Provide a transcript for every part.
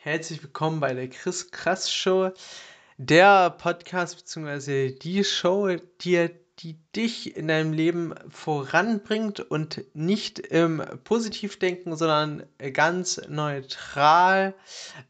Herzlich willkommen bei der Chris Krass Show, der Podcast bzw. die Show, die, die dich in deinem Leben voranbringt und nicht im Positivdenken, sondern ganz neutral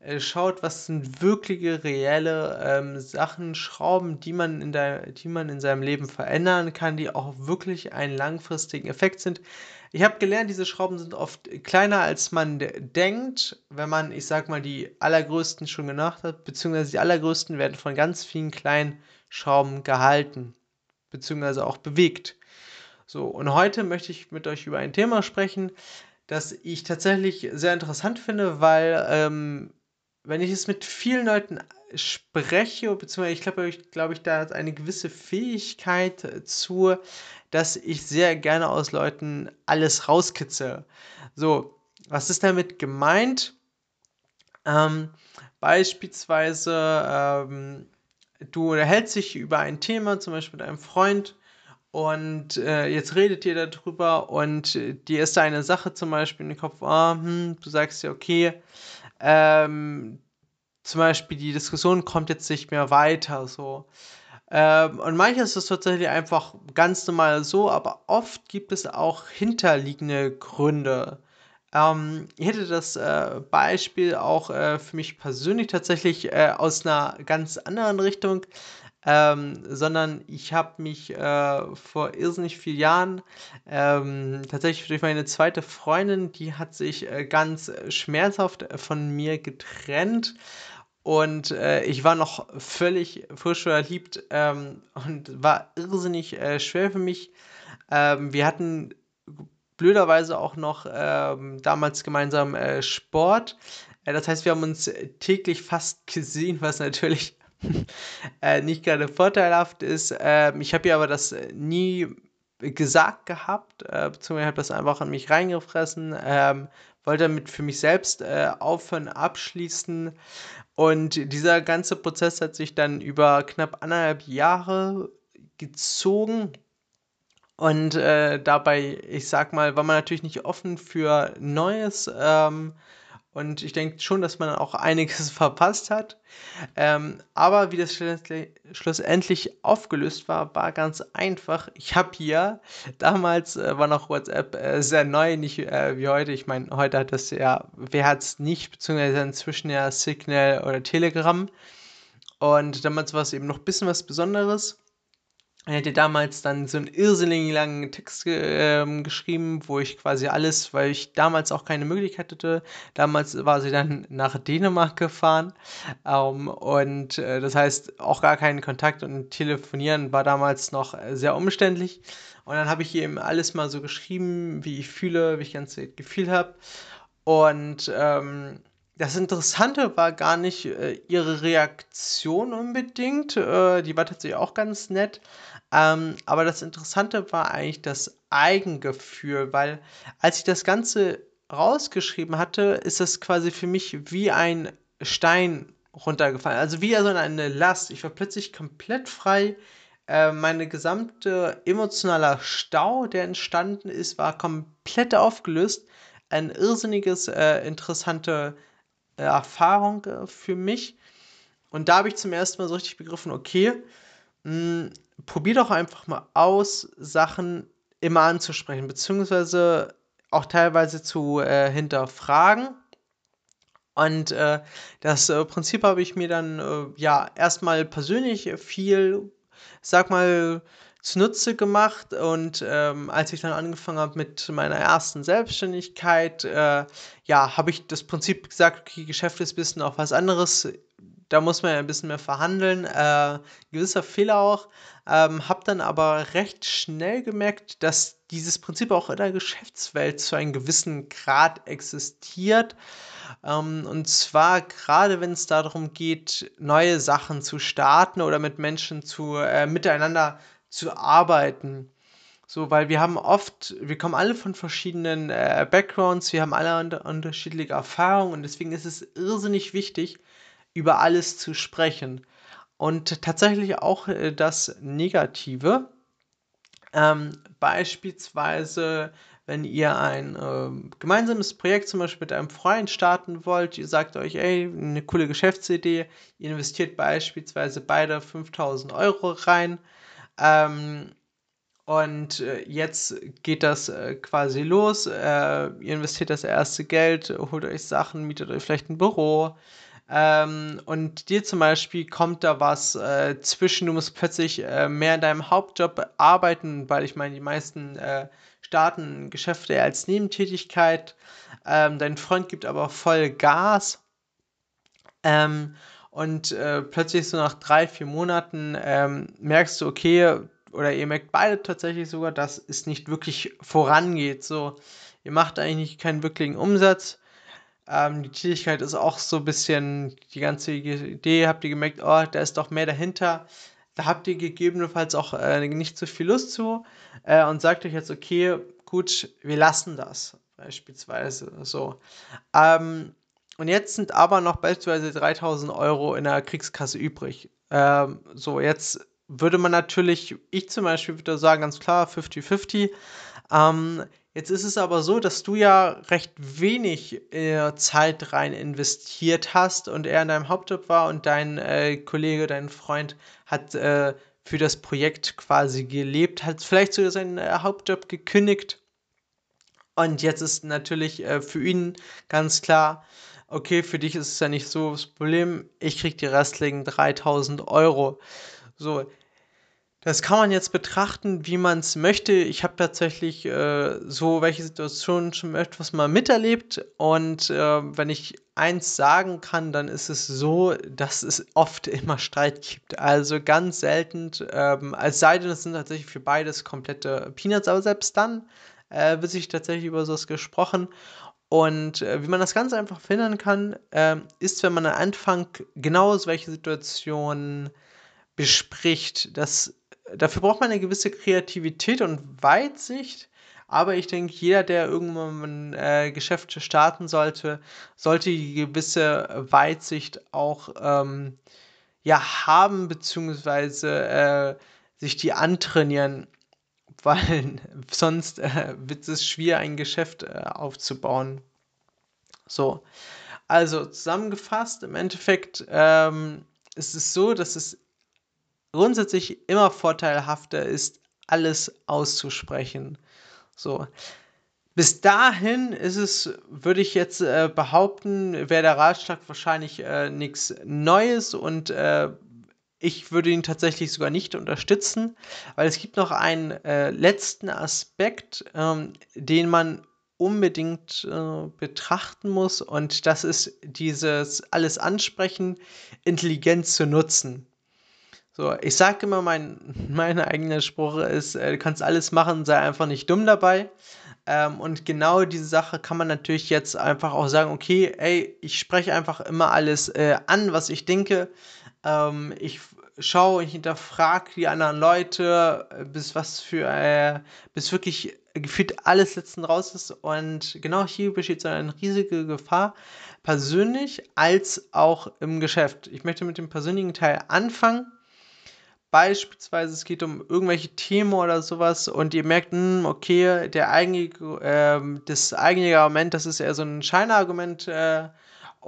äh, schaut, was sind wirkliche, reelle ähm, Sachen, Schrauben, die man, in der, die man in seinem Leben verändern kann, die auch wirklich einen langfristigen Effekt sind. Ich habe gelernt, diese Schrauben sind oft kleiner, als man denkt, wenn man, ich sag mal, die allergrößten schon gemacht hat, beziehungsweise die allergrößten werden von ganz vielen kleinen Schrauben gehalten, beziehungsweise auch bewegt. So, und heute möchte ich mit euch über ein Thema sprechen, das ich tatsächlich sehr interessant finde, weil ähm, wenn ich es mit vielen Leuten spreche, beziehungsweise ich glaube, ich, glaube ich, da eine gewisse Fähigkeit zu, dass ich sehr gerne aus Leuten alles rauskitze. So, was ist damit gemeint? Ähm, beispielsweise, ähm, du unterhältst dich über ein Thema, zum Beispiel mit einem Freund, und äh, jetzt redet ihr darüber und äh, dir ist da eine Sache zum Beispiel in den Kopf, oh, hm, du sagst ja, okay, ähm, zum Beispiel die Diskussion kommt jetzt nicht mehr weiter, so. Ähm, und manches ist tatsächlich einfach ganz normal so, aber oft gibt es auch hinterliegende Gründe. Ähm, ich hätte das äh, Beispiel auch äh, für mich persönlich tatsächlich äh, aus einer ganz anderen Richtung, ähm, sondern ich habe mich äh, vor irrsinnig vielen Jahren ähm, tatsächlich durch meine zweite Freundin, die hat sich äh, ganz schmerzhaft von mir getrennt und äh, ich war noch völlig frisch verliebt ähm, und war irrsinnig äh, schwer für mich. Ähm, wir hatten blöderweise auch noch ähm, damals gemeinsam äh, Sport. Äh, das heißt, wir haben uns täglich fast gesehen, was natürlich äh, nicht gerade vorteilhaft ist. Ähm, ich habe ihr aber das nie gesagt gehabt, äh, beziehungsweise habe das einfach an mich reingefressen, ähm, wollte damit für mich selbst äh, aufhören, abschließen und dieser ganze Prozess hat sich dann über knapp anderthalb Jahre gezogen. Und äh, dabei, ich sag mal, war man natürlich nicht offen für Neues. Ähm, und ich denke schon, dass man auch einiges verpasst hat. Ähm, aber wie das schlussendlich aufgelöst war, war ganz einfach. Ich habe hier, damals äh, war noch WhatsApp äh, sehr neu, nicht äh, wie heute. Ich meine, heute hat das ja, wer hat es nicht, beziehungsweise inzwischen ja Signal oder Telegram. Und damals war es eben noch ein bisschen was Besonderes. Er hätte damals dann so einen irrsinnig langen Text äh, geschrieben, wo ich quasi alles, weil ich damals auch keine Möglichkeit hatte. Damals war sie dann nach Dänemark gefahren ähm, und äh, das heißt auch gar keinen Kontakt und telefonieren war damals noch sehr umständlich. Und dann habe ich eben alles mal so geschrieben, wie ich fühle, wie ich ganz gefühlt habe. Und ähm, das Interessante war gar nicht äh, ihre Reaktion unbedingt. Äh, die war tatsächlich auch ganz nett. Ähm, aber das Interessante war eigentlich das Eigengefühl, weil als ich das Ganze rausgeschrieben hatte, ist das quasi für mich wie ein Stein runtergefallen. Also wie so eine Last. Ich war plötzlich komplett frei. Äh, meine gesamte emotionaler Stau, der entstanden ist, war komplett aufgelöst. Ein irrsinniges, äh, interessante Erfahrung äh, für mich. Und da habe ich zum ersten Mal so richtig begriffen, okay, mh, hm, probier doch einfach mal aus, Sachen immer anzusprechen, beziehungsweise auch teilweise zu äh, hinterfragen. Und äh, das äh, Prinzip habe ich mir dann äh, ja erstmal persönlich viel, sag mal, zunutze gemacht. Und ähm, als ich dann angefangen habe mit meiner ersten Selbstständigkeit, äh, ja, habe ich das Prinzip gesagt, okay, Geschäft ist ein bisschen auch was anderes da muss man ja ein bisschen mehr verhandeln. Äh, gewisser Fehler auch. Ähm, hab dann aber recht schnell gemerkt, dass dieses Prinzip auch in der Geschäftswelt zu einem gewissen Grad existiert. Ähm, und zwar gerade, wenn es darum geht, neue Sachen zu starten oder mit Menschen zu, äh, miteinander zu arbeiten. So, weil wir haben oft, wir kommen alle von verschiedenen äh, Backgrounds, wir haben alle unter unterschiedliche Erfahrungen und deswegen ist es irrsinnig wichtig, über alles zu sprechen. Und tatsächlich auch äh, das Negative. Ähm, beispielsweise, wenn ihr ein äh, gemeinsames Projekt zum Beispiel mit einem Freund starten wollt, ihr sagt euch, ey, eine coole Geschäftsidee, ihr investiert beispielsweise beide 5000 Euro rein. Ähm, und äh, jetzt geht das äh, quasi los. Äh, ihr investiert das erste Geld, holt euch Sachen, mietet euch vielleicht ein Büro. Ähm, und dir zum Beispiel kommt da was zwischen, du musst plötzlich mehr in deinem Hauptjob arbeiten, weil ich meine, die meisten starten Geschäfte als Nebentätigkeit. Ähm, dein Freund gibt aber voll Gas. Und plötzlich so nach drei, vier Monaten ähm, merkst du, okay, oder ihr merkt beide tatsächlich sogar, dass es nicht wirklich vorangeht. So, ihr macht eigentlich keinen wirklichen Umsatz. Ähm, die Tätigkeit ist auch so ein bisschen, die ganze Idee, habt ihr gemerkt, oh, da ist doch mehr dahinter. Da habt ihr gegebenenfalls auch äh, nicht so viel Lust zu äh, und sagt euch jetzt, okay, gut, wir lassen das beispielsweise so. Ähm, und jetzt sind aber noch beispielsweise 3000 Euro in der Kriegskasse übrig. Ähm, so, jetzt würde man natürlich, ich zum Beispiel würde sagen, ganz klar 50-50. Ähm, jetzt ist es aber so, dass du ja recht wenig äh, Zeit rein investiert hast und er in deinem Hauptjob war und dein äh, Kollege, dein Freund hat äh, für das Projekt quasi gelebt, hat vielleicht sogar seinen äh, Hauptjob gekündigt. Und jetzt ist natürlich äh, für ihn ganz klar, okay, für dich ist es ja nicht so das Problem, ich krieg die restlichen 3000 Euro. So, das kann man jetzt betrachten, wie man es möchte. Ich habe tatsächlich äh, so welche Situationen schon etwas mal miterlebt. Und äh, wenn ich eins sagen kann, dann ist es so, dass es oft immer Streit gibt. Also ganz selten, ähm, als sei denn, es sind tatsächlich für beides komplette Peanuts, aber selbst dann äh, wird sich tatsächlich über sowas gesprochen. Und äh, wie man das ganz einfach verhindern kann, äh, ist, wenn man am Anfang genau solche Situationen bespricht, dass dafür braucht man eine gewisse Kreativität und Weitsicht. Aber ich denke, jeder, der irgendwann ein äh, Geschäft starten sollte, sollte die gewisse Weitsicht auch ähm, ja, haben, beziehungsweise äh, sich die antrainieren, weil sonst äh, wird es schwer, ein Geschäft äh, aufzubauen. So, also zusammengefasst, im Endeffekt ähm, ist es so, dass es grundsätzlich immer vorteilhafter ist, alles auszusprechen. So. Bis dahin ist es, würde ich jetzt äh, behaupten, wäre der Ratschlag wahrscheinlich äh, nichts Neues und äh, ich würde ihn tatsächlich sogar nicht unterstützen, weil es gibt noch einen äh, letzten Aspekt, ähm, den man unbedingt äh, betrachten muss und das ist dieses alles ansprechen, intelligent zu nutzen. So, ich sage immer, mein, mein eigener Spruch ist, äh, du kannst alles machen, sei einfach nicht dumm dabei. Ähm, und genau diese Sache kann man natürlich jetzt einfach auch sagen, okay, ey, ich spreche einfach immer alles äh, an, was ich denke. Ähm, ich schaue und hinterfrage die anderen Leute, äh, bis was für, äh, bis wirklich gefühlt alles letzten raus ist. Und genau hier besteht so eine riesige Gefahr, persönlich als auch im Geschäft. Ich möchte mit dem persönlichen Teil anfangen Beispielsweise, es geht um irgendwelche Themen oder sowas und ihr merkt, mh, hm, okay, der eigene, äh, das eigene Argument, das ist eher so ein Scheinargument äh,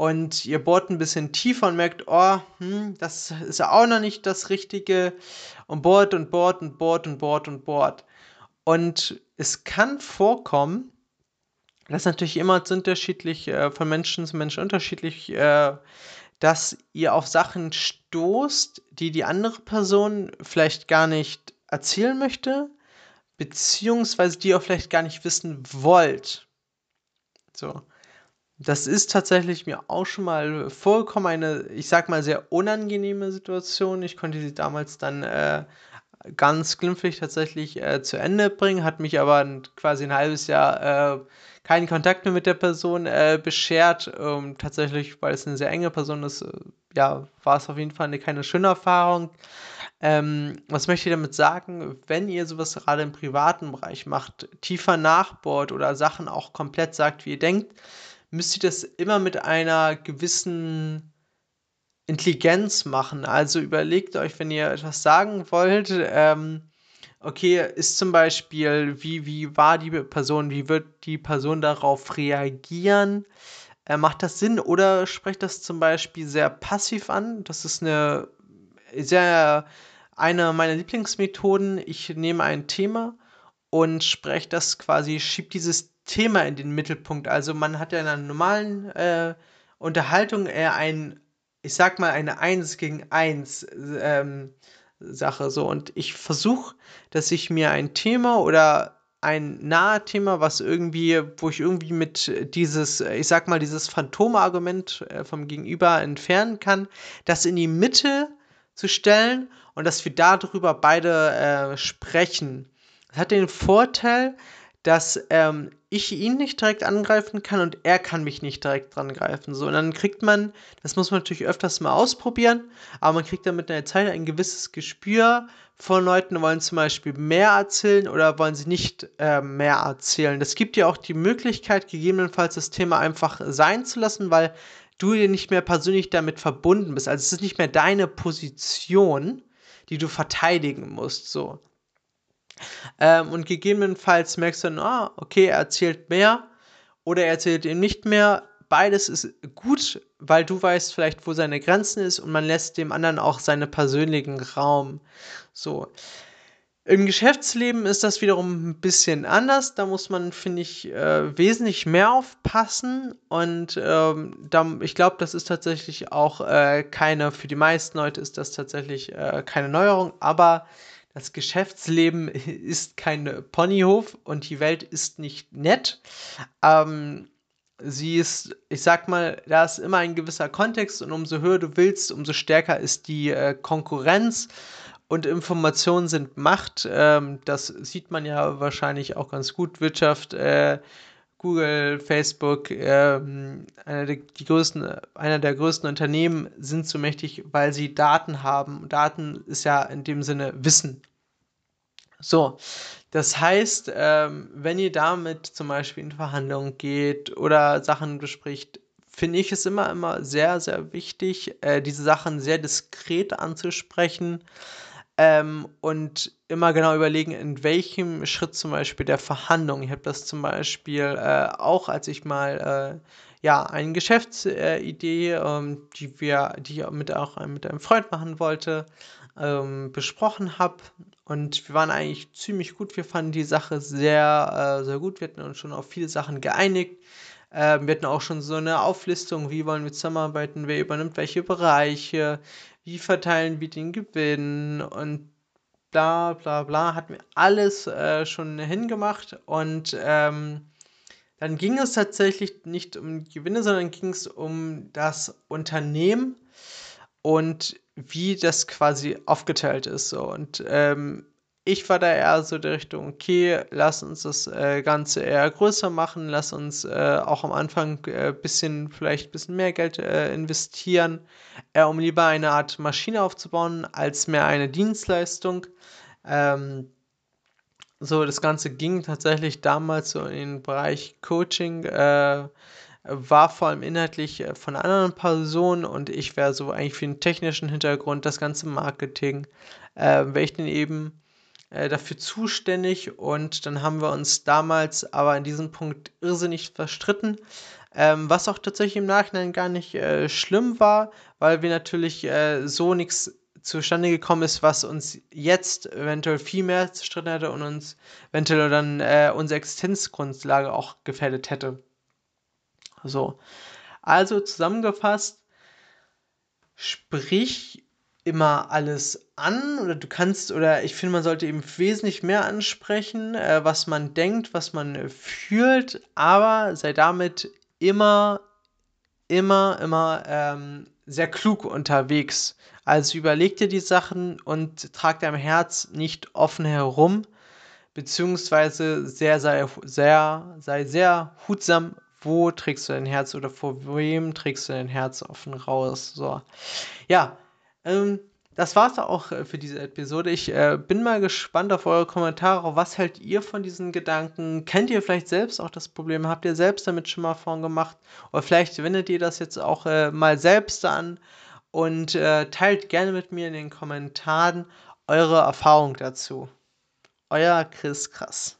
und ihr bohrt ein bisschen tiefer und merkt, oh, hm, das ist ja auch noch nicht das Richtige und bohrt und bohrt und bohrt und bohrt und bohrt. Und es kann vorkommen, das ist natürlich immer unterschiedlich, äh, von Menschen zu Menschen unterschiedlich, äh, dass ihr auf Sachen stoßt, die die andere Person vielleicht gar nicht erzählen möchte, beziehungsweise die ihr vielleicht gar nicht wissen wollt. So. Das ist tatsächlich mir auch schon mal vorgekommen, eine, ich sag mal, sehr unangenehme Situation. Ich konnte sie damals dann äh, ganz glimpflich tatsächlich äh, zu Ende bringen, hat mich aber quasi ein halbes Jahr äh, keinen Kontakt mehr mit der Person äh, beschert. Ähm, tatsächlich, weil es eine sehr enge Person ist, äh, ja, war es auf jeden Fall eine keine schöne Erfahrung. Ähm, was möchte ich damit sagen? Wenn ihr sowas gerade im privaten Bereich macht, tiefer nachbohrt oder Sachen auch komplett sagt, wie ihr denkt, müsst ihr das immer mit einer gewissen Intelligenz machen. Also überlegt euch, wenn ihr etwas sagen wollt, ähm, okay, ist zum Beispiel, wie, wie war die Person, wie wird die Person darauf reagieren? Äh, macht das Sinn oder spricht das zum Beispiel sehr passiv an? Das ist eine sehr eine meiner Lieblingsmethoden. Ich nehme ein Thema und spreche das quasi, schiebe dieses Thema in den Mittelpunkt. Also man hat ja in einer normalen äh, Unterhaltung eher ein, ich sag mal, eine Eins gegen Eins ähm, Sache so. Und ich versuche, dass ich mir ein Thema oder ein nahe Thema, was irgendwie, wo ich irgendwie mit dieses, ich sag mal, dieses Phantomargument äh, vom Gegenüber entfernen kann, das in die Mitte zu stellen und dass wir darüber beide äh, sprechen. Das hat den Vorteil, dass ähm, ich ihn nicht direkt angreifen kann und er kann mich nicht direkt angreifen. So, und dann kriegt man, das muss man natürlich öfters mal ausprobieren, aber man kriegt dann mit der Zeit ein gewisses Gespür von Leuten, wollen zum Beispiel mehr erzählen oder wollen sie nicht äh, mehr erzählen. Das gibt ja auch die Möglichkeit, gegebenenfalls das Thema einfach sein zu lassen, weil du dir nicht mehr persönlich damit verbunden bist. Also es ist nicht mehr deine Position, die du verteidigen musst. So. Ähm, und gegebenenfalls merkst du dann, ah, okay, er erzählt mehr oder er erzählt ihm nicht mehr. Beides ist gut, weil du weißt vielleicht, wo seine Grenzen ist und man lässt dem anderen auch seinen persönlichen Raum. So. Im Geschäftsleben ist das wiederum ein bisschen anders. Da muss man, finde ich, äh, wesentlich mehr aufpassen. Und ähm, da, ich glaube, das ist tatsächlich auch äh, keine, für die meisten Leute ist das tatsächlich äh, keine Neuerung. Aber das Geschäftsleben ist kein Ponyhof und die Welt ist nicht nett. Ähm, sie ist, ich sag mal, da ist immer ein gewisser Kontext und umso höher du willst, umso stärker ist die äh, Konkurrenz und Informationen sind Macht. Ähm, das sieht man ja wahrscheinlich auch ganz gut. Wirtschaft, äh, Google, Facebook, ähm, einer, der, die größten, einer der größten Unternehmen sind so mächtig, weil sie Daten haben. Daten ist ja in dem Sinne Wissen. So, das heißt, ähm, wenn ihr damit zum Beispiel in Verhandlungen geht oder Sachen bespricht, finde ich es immer, immer sehr, sehr wichtig, äh, diese Sachen sehr diskret anzusprechen ähm, und immer genau überlegen, in welchem Schritt zum Beispiel der Verhandlung. Ich habe das zum Beispiel äh, auch, als ich mal äh, ja eine Geschäftsidee, ähm, die wir, die ich mit auch mit einem Freund machen wollte, ähm, besprochen habe. Und wir waren eigentlich ziemlich gut. Wir fanden die Sache sehr, äh, sehr gut. Wir hatten uns schon auf viele Sachen geeinigt. Ähm, wir hatten auch schon so eine Auflistung, wie wollen wir zusammenarbeiten, wer übernimmt welche Bereiche, wie verteilen wir den Gewinn und bla bla bla, hatten wir alles äh, schon hingemacht und ähm, dann ging es tatsächlich nicht um Gewinne, sondern ging es um das Unternehmen und wie das quasi aufgeteilt ist. So. Und ähm, ich war da eher so der Richtung, okay, lass uns das äh, Ganze eher größer machen, lass uns äh, auch am Anfang äh, bisschen, vielleicht ein bisschen mehr Geld äh, investieren, äh, um lieber eine Art Maschine aufzubauen, als mehr eine Dienstleistung. Ähm, so, das Ganze ging tatsächlich damals so in den Bereich Coaching, äh, war vor allem inhaltlich von anderen Personen und ich wäre so eigentlich für den technischen Hintergrund, das ganze Marketing, äh, wäre eben äh, dafür zuständig und dann haben wir uns damals aber in diesem Punkt irrsinnig verstritten. Ähm, was auch tatsächlich im Nachhinein gar nicht äh, schlimm war, weil wir natürlich äh, so nichts zustande gekommen ist, was uns jetzt eventuell viel mehr zerstritten hätte und uns eventuell dann äh, unsere Existenzgrundlage auch gefährdet hätte. So. Also zusammengefasst, sprich immer alles an oder du kannst oder ich finde, man sollte eben wesentlich mehr ansprechen, äh, was man denkt, was man fühlt, aber sei damit immer, immer, immer ähm, sehr klug unterwegs. Also überleg dir die Sachen und trag deinem Herz nicht offen herum, beziehungsweise sehr, sehr, sehr, sei sehr hutsam, wo trägst du dein Herz oder vor wem trägst du dein Herz offen raus. So. Ja, ähm, das war's auch äh, für diese Episode. Ich äh, bin mal gespannt auf eure Kommentare. Was hält ihr von diesen Gedanken? Kennt ihr vielleicht selbst auch das Problem? Habt ihr selbst damit schon mal vorhin gemacht? Oder vielleicht wendet ihr das jetzt auch äh, mal selbst an und äh, teilt gerne mit mir in den Kommentaren eure Erfahrung dazu. Euer Chris Krass.